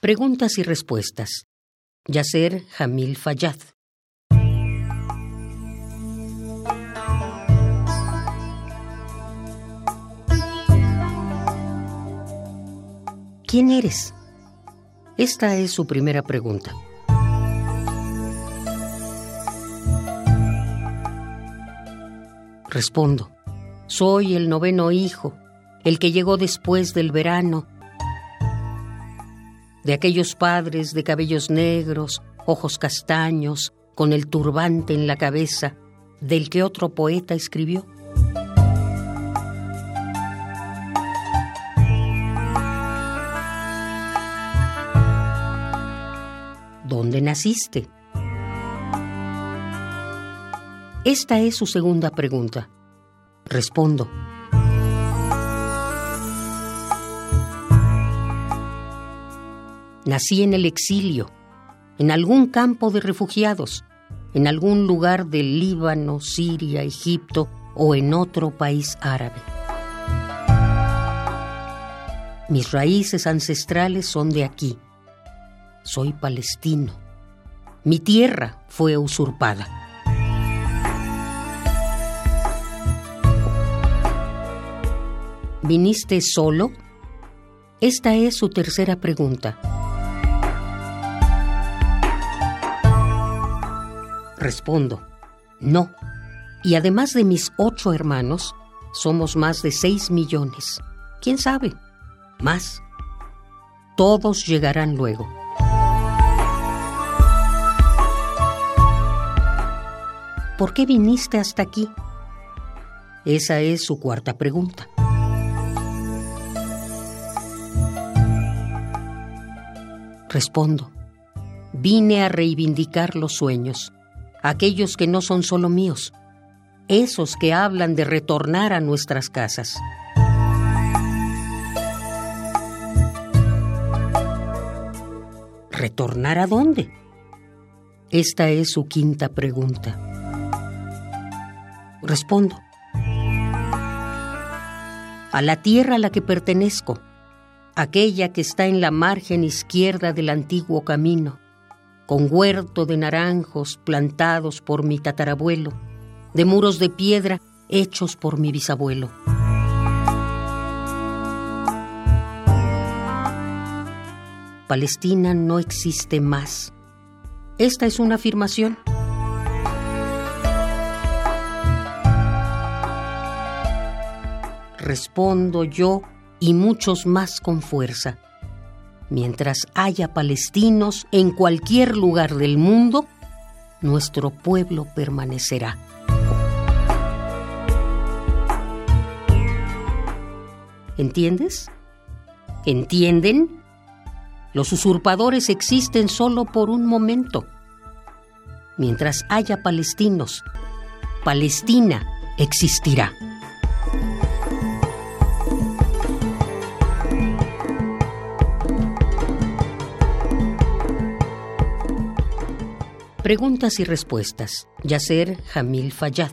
Preguntas y respuestas. Yasser Jamil Fayad. ¿Quién eres? Esta es su primera pregunta. Respondo. Soy el noveno hijo, el que llegó después del verano, de aquellos padres de cabellos negros, ojos castaños, con el turbante en la cabeza, del que otro poeta escribió. ¿Dónde naciste? Esta es su segunda pregunta. Respondo. Nací en el exilio, en algún campo de refugiados, en algún lugar del Líbano, Siria, Egipto o en otro país árabe. Mis raíces ancestrales son de aquí. Soy palestino. Mi tierra fue usurpada. ¿Viniste solo? Esta es su tercera pregunta. Respondo, no. Y además de mis ocho hermanos, somos más de seis millones. ¿Quién sabe? Más. Todos llegarán luego. ¿Por qué viniste hasta aquí? Esa es su cuarta pregunta. Respondo, vine a reivindicar los sueños aquellos que no son solo míos, esos que hablan de retornar a nuestras casas. ¿Retornar a dónde? Esta es su quinta pregunta. Respondo. A la tierra a la que pertenezco, aquella que está en la margen izquierda del antiguo camino con huerto de naranjos plantados por mi tatarabuelo, de muros de piedra hechos por mi bisabuelo. Palestina no existe más. Esta es una afirmación. Respondo yo y muchos más con fuerza mientras haya palestinos en cualquier lugar del mundo, nuestro pueblo permanecerá. ¿Entiendes? ¿Entienden? Los usurpadores existen solo por un momento. Mientras haya palestinos, Palestina existirá. Preguntas y respuestas. Yasser Jamil Fayad.